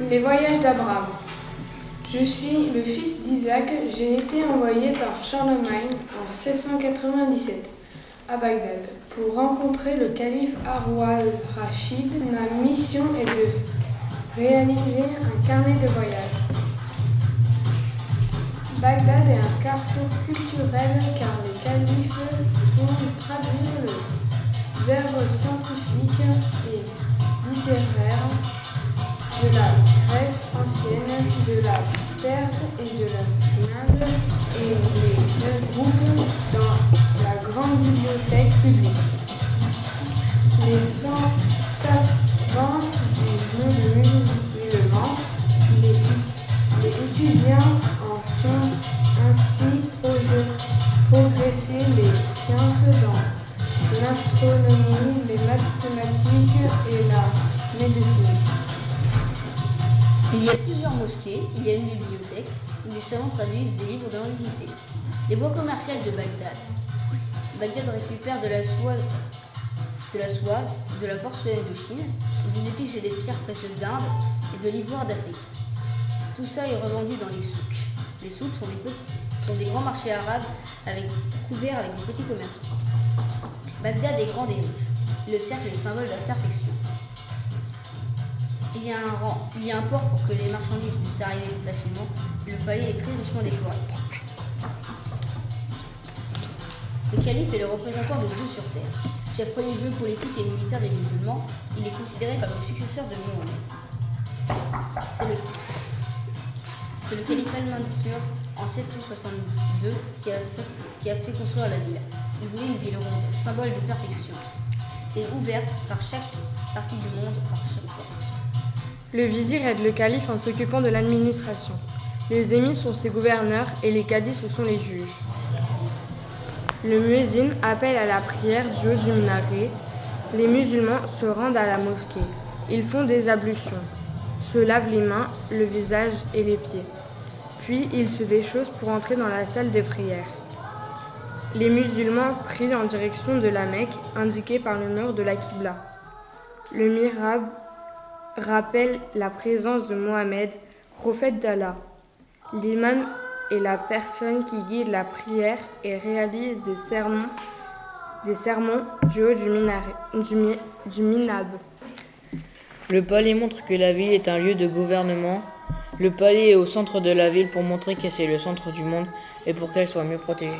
Les voyages d'Abraham. Je suis le fils d'Isaac. J'ai été envoyé par Charlemagne en 797 à Bagdad pour rencontrer le calife Harou al-Rachid. Ma mission est de réaliser un carnet de voyage. Bagdad est un carrefour culturel car les califes font traduire les œuvres scientifiques et littéraires de la Grèce ancienne, de la Perse et de la Inde et les regroupent dans la grande bibliothèque publique. Les 100 savants du musulman, les, les étudiants en font ainsi progresser les sciences dans l'astronomie, les mathématiques et la médecine. Il y a une bibliothèque où les savants traduisent des livres de l'Antiquité. Les voies commerciales de Bagdad. Bagdad récupère de la soie, de la soie, de la porcelaine de Chine, des épices et des pierres précieuses d'Inde et de l'ivoire d'Afrique. Tout ça est revendu dans les souks. Les souks sont des, grands marchés arabes avec, couverts avec des petits commerçants. Bagdad est grande et riche. Le cercle est le symbole de la perfection. Il y, a un port pour que les marchandises puissent arriver plus facilement. Le palais est très richement décoré. Le calife est le représentant de Dieu sur terre. Chef religieux, politique et militaire des musulmans, il est considéré comme le successeur de Mohammed. C'est le, c'est le calife al-Mansur en 762 qui a, fait, qui a fait construire la ville. Il voulait une ville ronde, symbole de perfection, et ouverte par chaque partie du monde, par chaque porte. Le vizir aide le calife en s'occupant de l'administration. Les émis sont ses gouverneurs et les cadis sont les juges. Le muezzin appelle à la prière du haut du minaret. Les musulmans se rendent à la mosquée. Ils font des ablutions, se lavent les mains, le visage et les pieds. Puis ils se déchaussent pour entrer dans la salle de prière. Les musulmans prient en direction de la Mecque, indiquée par le mur de la Qibla. Le mirab rappelle la présence de Mohammed, prophète d'Allah. L'imam est la personne qui guide la prière et réalise des sermons, du haut du, du minab. Le palais montre que la ville est un lieu de gouvernement. Le palais est au centre de la ville pour montrer que c'est le centre du monde et pour qu'elle soit mieux protégée.